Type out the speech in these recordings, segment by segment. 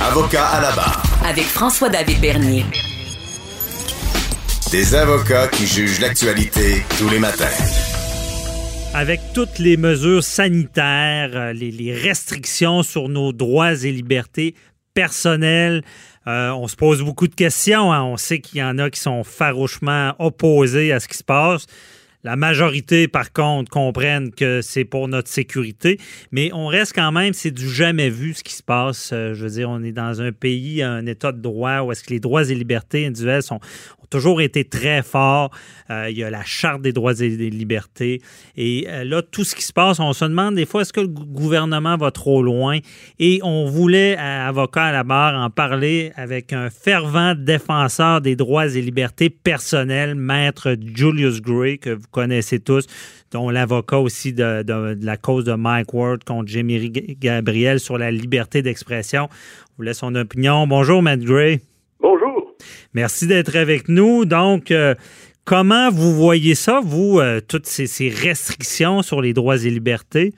Avocat à la barre. avec François-David Bernier. Des avocats qui jugent l'actualité tous les matins. Avec toutes les mesures sanitaires, euh, les, les restrictions sur nos droits et libertés personnelles, euh, on se pose beaucoup de questions. hein. On sait qu'il y en a qui sont farouchement opposés à ce qui se passe. La majorité, par contre, comprennent que c'est pour notre sécurité, mais on reste quand même, c'est du jamais vu ce qui se passe. Euh, je veux dire, on est dans un pays, un état de droit où est-ce que les droits et libertés individuelles sont, ont toujours été très forts. Euh, il y a la Charte des droits et des libertés. Et euh, là, tout ce qui se passe, on se demande des fois, est-ce que le gou- gouvernement va trop loin? Et on voulait, avocat à la barre, en parler avec un fervent défenseur des droits et libertés personnelles, maître Julius Gray, que vous connaissez tous, dont l'avocat aussi de, la cause de Mike Ward contre Jéméry Gabriel sur la liberté d'expression. On voulait son opinion. Bonjour, Matt Gray. Bonjour. Merci d'être avec nous. Donc, euh, comment vous voyez ça, vous, euh, toutes ces, restrictions sur les droits et libertés?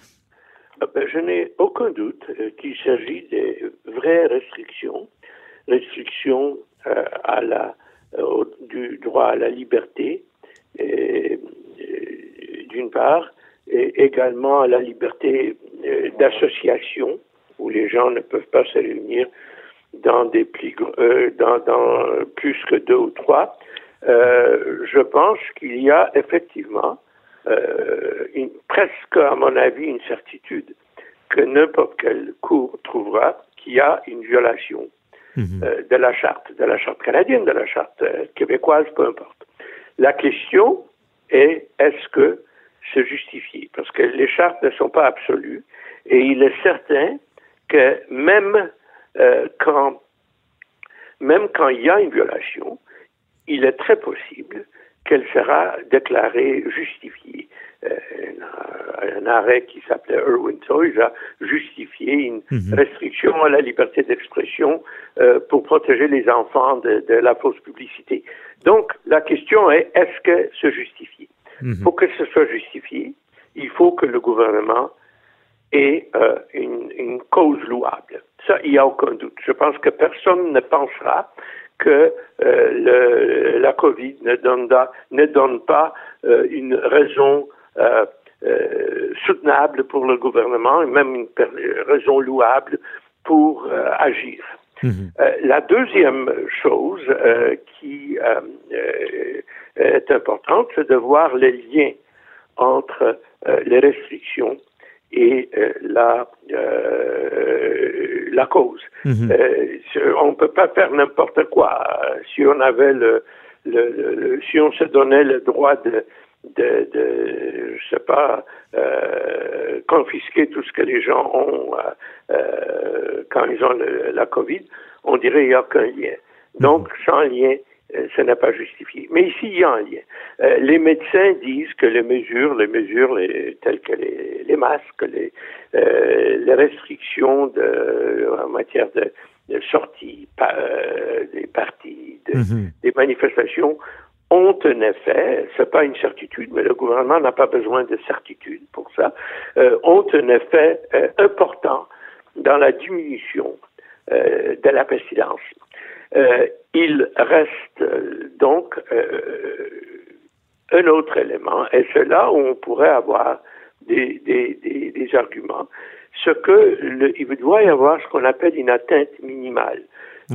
Euh, ben, je n'ai aucun doute qu'il s'agit des vraies restrictions, restrictions à la, du droit à la liberté, d'une part, et également à la liberté d'association, où les gens ne peuvent pas se réunir dans des plus, gr- euh, dans, dans plus que deux ou trois. Euh, je pense qu'il y a effectivement euh, une, presque, à mon avis, une certitude que n'importe quelle cour trouvera qu'il y a une violation euh, de la charte, de la charte canadienne, de la charte euh, québécoise, peu importe. La question est est-ce que se justifier Parce que les chartes ne sont pas absolues et il est certain que même euh, quand même quand il y a une violation, il est très possible qu'elle sera déclarée justifiée. Euh, un, un arrêt qui s'appelait Irwin Toys a justifié une restriction à la liberté d'expression euh, pour protéger les enfants de, de la fausse publicité. Donc, la question est, est-ce que se justifier Pour que ce soit justifié, il faut que le gouvernement ait euh, une, une cause louable. Ça, il n'y a aucun doute. Je pense que personne ne pensera que euh, le, la COVID ne donne, da- ne donne pas euh, une raison euh, soutenable pour le gouvernement et même une raison louable pour agir. Euh, la deuxième chose qui est importante, c'est de voir les liens entre les restrictions et euh, la, euh, la cause. Euh, ce- on ne peut pas faire n'importe quoi. Euh, Si on avait le, le, le- si on se donnait le droit de, de, de je sais pas, euh, confisquer tout ce que les gens ont euh, euh, quand ils ont le- la COVID, on dirait qu'il n'y a aucun lien. Donc, sans lien, euh, ce n'est pas justifié. Mais ici, il y a un lien. Euh, les médecins disent que les mesures, les mesures les- telles que les masques, les, euh, les restrictions de, en matière de, de sortie, euh, des partis, de- des manifestations, ont un effet, c'est pas une certitude, mais le gouvernement n'a pas besoin de certitude pour ça, euh, ont un effet euh, important dans la diminution euh, de la pestilence. Il reste donc un autre élément, et c'est là où on pourrait avoir des, des, des, des arguments, ce que le, il doit y avoir ce qu'on appelle une atteinte minimale.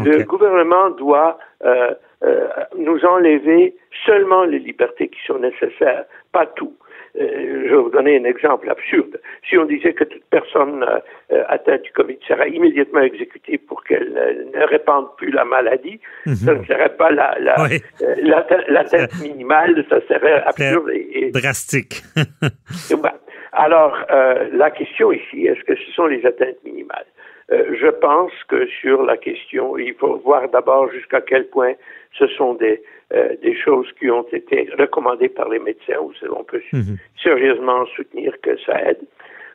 Le gouvernement doit euh, euh, nous enlever seulement les libertés qui sont nécessaires, pas tout. Euh, je vais vous donner un exemple absurde. Si on disait que toute personne atteinte du Covid serait immédiatement exécutée pour qu'elle ne répande plus la maladie, ça ne serait pas la, la, Oui. l'atte- l'atteinte minimale, ça serait absurde et, et- Drastique. et. Alors, euh, la question ici, est-ce que ce sont les atteintes minimales? Euh, je pense que sur la question, il faut voir d'abord jusqu'à quel point ce sont des, euh, des choses qui ont été recommandées par les médecins, où on peut Mhm. sérieusement soutenir que ça aide.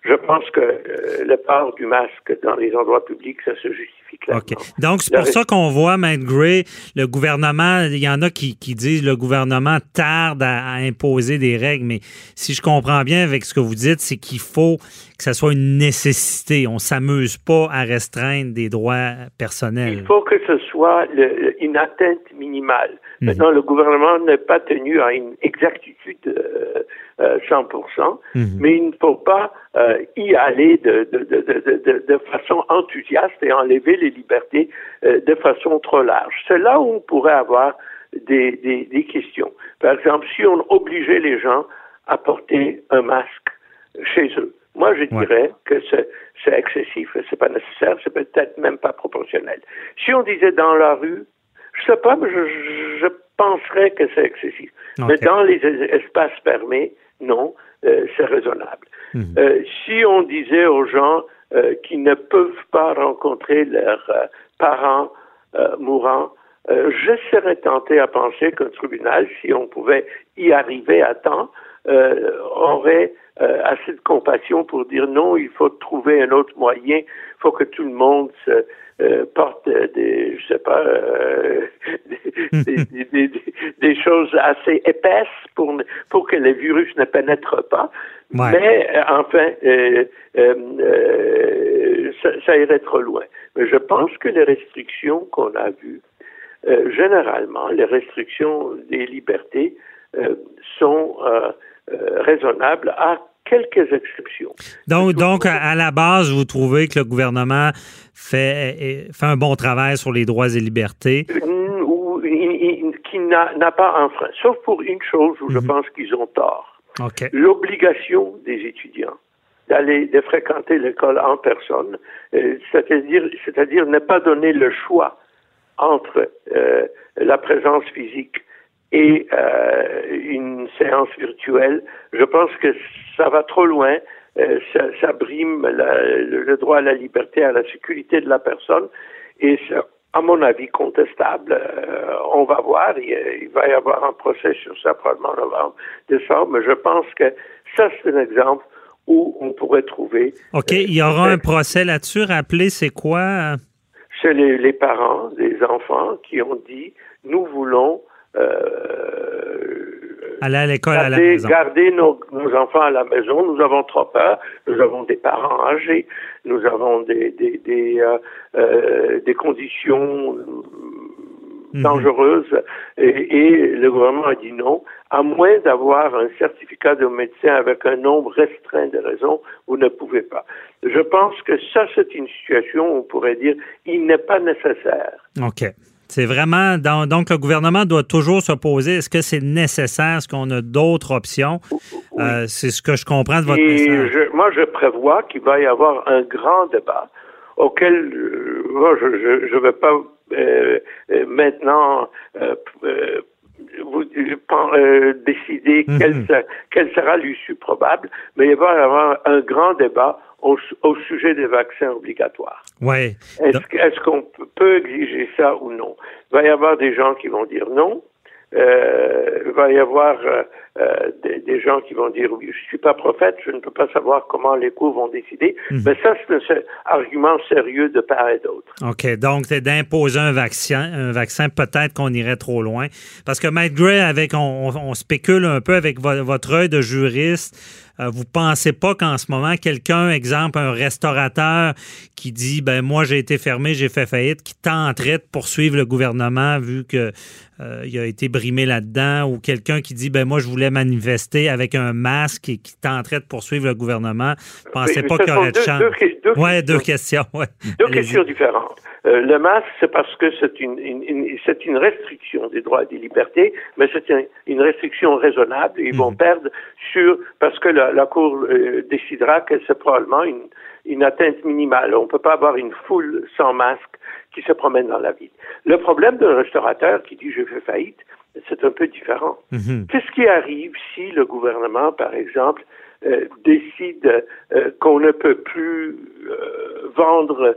Je pense que euh, le port du masque dans les endroits publics, ça se justifie clairement. Donc, c'est Le pour ça qu'on voit, Matt Gray, le gouvernement, il y en a qui, qui disent le gouvernement tarde à, à imposer des règles, mais si je comprends bien avec ce que vous dites, c'est qu'il faut que ça soit une nécessité. On s'amuse pas à restreindre des droits personnels. Il faut que ce soit le- une atteinte minimale. Mhm. Maintenant, le gouvernement n'est pas tenu à une exactitude euh, euh, 100%, Mhm. mais il ne faut pas euh, y aller de, de, de, de, de, de façon enthousiaste et enlever les libertés euh, de façon trop large. C'est là où on pourrait avoir des, des, des questions. Par exemple, si on obligeait les gens à porter un masque chez eux, moi je Ouais. dirais que c'est excessif, c'est pas nécessaire, c'est peut-être même pas proportionnel. Si on disait dans la rue, je sais pas, mais je, je penserais que c'est excessif. Mais dans les es- espaces fermés, non, euh, c'est raisonnable. Mhm. Euh, si on disait aux gens euh, qui ne peuvent pas rencontrer leurs euh, parents euh, mourants, euh, je serais tenté à penser qu'un tribunal, si on pouvait y arriver à temps, euh, aurait euh, assez de compassion pour dire non, il faut trouver un autre moyen, il faut que tout le monde se, euh, porte euh, des, je sais pas, euh, des, des- des- des- choses assez épaisses pour, pour que le virus ne pénètre pas. Ouais. Mais euh, enfin, euh, euh, euh, ça, ça irait trop loin. Mais je pense que les restrictions qu'on a vues, euh, généralement, les restrictions des libertés euh, sont euh, euh, raisonnables à quelques exceptions. Donc, donc à, la base, vous trouvez que le gouvernement fait, fait un bon travail sur les droits et libertés? Ou qui n'a pas enfreint, sauf pour une chose où je Mhm. pense qu'ils ont tort. OK. l'obligation des étudiants d'aller de fréquenter l'école en personne, euh, c'est-à-dire c'est-à-dire ne pas donner le choix entre euh, la présence physique et euh, une séance virtuelle. Je pense que ça va trop loin. Euh, ça, ça brime la- le, droit à la liberté, à la sécurité de la personne, et c'est, à mon avis, contestable. Euh, on va voir. Il, il va y avoir un procès sur ça probablement en novembre, décembre, mais je pense que ça, c'est un exemple où on pourrait trouver OK. Il y aura un procès là-dessus. Rappelez, c'est quoi? euh? c'est les, les parents des enfants qui ont dit nous voulons euh, Aller à l'école à la maison. garder nos, nos enfants à la maison. Nous avons trop peur. Nous avons des parents âgés. Nous avons des des des, euh, euh, des conditions Mhm. dangereuses et, et le gouvernement a dit non, à moins d'avoir un certificat de médecin avec un nombre restreint de raisons, vous ne pouvez pas. Je pense que ça, c'est une situation où on pourrait dire il n'est pas nécessaire. OK. C'est vraiment. dans- donc, le gouvernement doit toujours se poser est-ce que c'est nécessaire? Est-ce qu'on a d'autres options? Euh, c'est ce que je comprends de votre Et message. je, moi, je prévois qu'il va y avoir un grand débat auquel euh, moi, je ne vais pas euh, maintenant vous, euh, décider Mhm. quelle, quelle sera l'issue probable, mais il va y avoir un grand débat au, au sujet des vaccins obligatoires. Oui. Est-ce qu'on peut- peut exiger ça ou non? Il va y avoir des gens qui vont dire non. Euh, il va y avoir euh, des, des gens qui vont dire oui, je suis pas prophète, je ne peux pas savoir comment les cours vont décider. Mhm. Mais ça, c'est un argument sérieux de part et d'autre. OK. Donc, c'est d'imposer un vaccin, un vaccin, peut-être qu'on irait trop loin. Parce que Matt Gray, avec, on, on- on spécule un peu avec vo- votre œil de juriste. euh, vous pensez pas qu'en ce moment, quelqu'un, exemple, un restaurateur qui dit, ben moi j'ai été fermé, j'ai fait faillite, qui tenterait de poursuivre le gouvernement vu que euh, il a été brimé là-dedans, ou quelqu'un qui dit, ben moi je voulais manifester avec un masque et qui tenterait de poursuivre le gouvernement, pensez Mais pas qu'il y aurait de chance. deux que- deux ouais, deux questions. Ouais. Deux questions différentes. Euh, le masque, c'est parce que c'est une, une- une- c'est une restriction des droits et des libertés, mais c'est un- une restriction raisonnable. Ils vont Mhm. perdre sur parce que la, la Cour euh, décidera que c'est probablement une, une atteinte minimale. On ne peut pas avoir une foule sans masque qui se promène dans la ville. Le problème d'un restaurateur qui dit je fais faillite, c'est un peu différent. Mhm. Qu'est-ce qui arrive si le gouvernement, par exemple, euh, décide euh, qu'on ne peut plus euh, vendre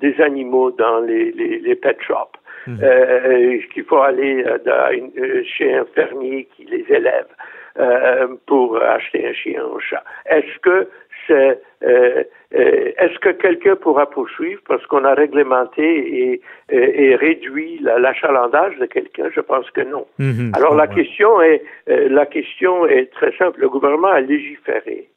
des animaux dans les, les, les pet shops, Mhm. qu'il faut aller dans une- chez un fermier qui les élève pour acheter un chien ou un chat? Est-ce que c'est euh, euh, est-ce que quelqu'un pourra poursuivre? Parce qu'on a réglementé et, et, et réduit la- l'achalandage de quelqu'un Je pense que non. Mhm, Alors la question est euh, la question est très simple. Le gouvernement a légiféré.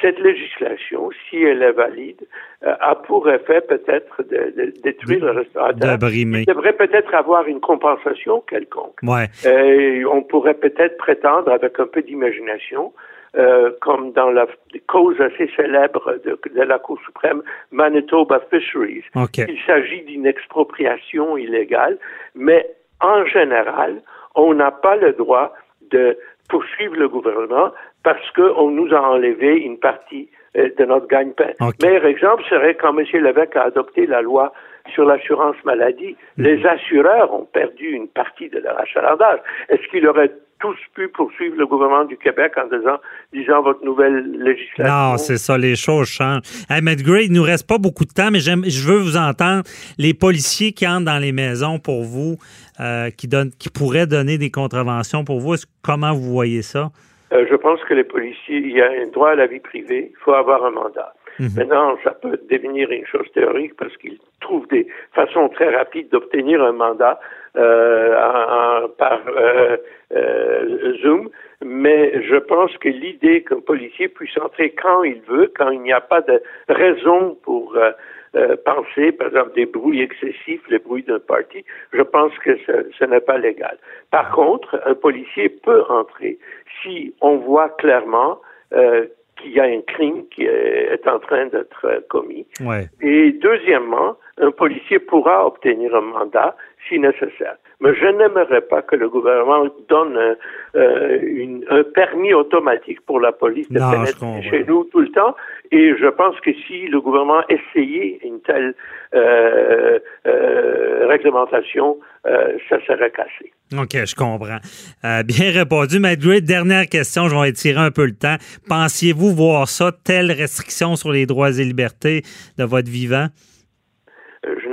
Cette législation, si elle est valide, euh, a pour effet peut-être de, de détruire le restaurateur. Il devrait peut-être avoir une compensation quelconque. Ouais. Euh, on pourrait peut-être prétendre, avec un peu d'imagination, euh, comme dans la cause assez célèbre de, de la Cour suprême, Manitoba Fisheries, il s'agit d'une expropriation illégale, mais en général, on n'a pas le droit de poursuivre le gouvernement parce qu'on nous a enlevé une partie euh, de notre gagne-pain. OK. Meilleur exemple serait quand M. Lévesque a adopté la loi sur l'assurance maladie. Mhm. Les assureurs ont perdu une partie de leur achalandage. Est-ce qu'ils auraient tous pu poursuivre le gouvernement du Québec en disant, disant votre nouvelle législation? Non, c'est ça, les choses changent. Hey, Matt Gray, il nous reste pas beaucoup de temps, mais j'aime, je veux vous entendre. Les policiers qui entrent dans les maisons pour vous, euh, qui, donnent, qui pourraient donner des contraventions pour vous, est-ce- comment vous voyez ça? Euh, je pense que les policiers, il y a un droit à la vie privée, il faut avoir un mandat. Mhm. Maintenant, ça peut devenir une chose théorique parce qu'ils trouvent des façons très rapides d'obtenir un mandat euh, par euh, euh, Zoom, mais je pense que l'idée qu'un policier puisse entrer quand il veut, quand il n'y a pas de raison pour euh, euh, penser, par exemple, des bruits excessifs, les bruits d'un parti, je pense que ce, ce n'est pas légal. Par contre, un policier peut entrer si on voit clairement euh, qu'il y a un crime qui est, est en train d'être euh, commis. Ouais. Et deuxièmement, un policier pourra obtenir un mandat si nécessaire. Mais je n'aimerais pas que le gouvernement donne euh, euh, une- un permis automatique pour la police de Non, pénétrer chez nous tout le temps. Et je pense que si le gouvernement essayait une telle euh, euh, réglementation, ça serait cassé. OK, je comprends. Bien répondu, Gray. Dernière question, je vais étirer un peu le temps. Pensiez-vous voir ça, telle restriction sur les droits et libertés de votre vivant?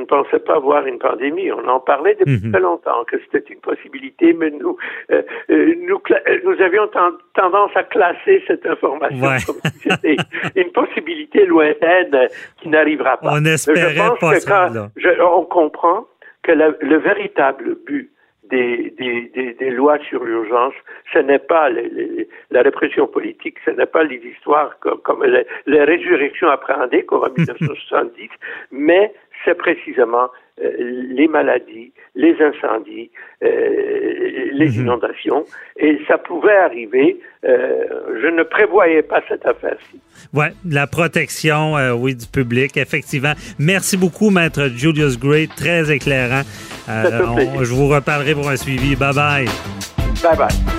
Ne pensais pas avoir une pandémie. On en parlait depuis Mhm. très longtemps que c'était une possibilité, mais nous, euh, euh, nous, euh, nous avions ten- tendance à classer cette information Ouais. comme si c'était une possibilité lointaine qui n'arrivera pas. On espérait je pense pas que ça, quand là. je- on comprend que la- le véritable but des, des, des, des lois sur l'urgence, ce n'est pas les- les- la répression politique, ce n'est pas les histoires comme, comme les, les résurrections appréhendées comme en 1970, mais c'est précisément euh, les maladies, les incendies, euh, les Mhm. inondations, et ça pouvait arriver. euh, je ne prévoyais pas cette affaire-ci. Oui, la protection, oui, du public, effectivement. Merci beaucoup, Maître Julius Gray, très éclairant. On- je vous reparlerai pour un suivi. Bye bye. Bye bye.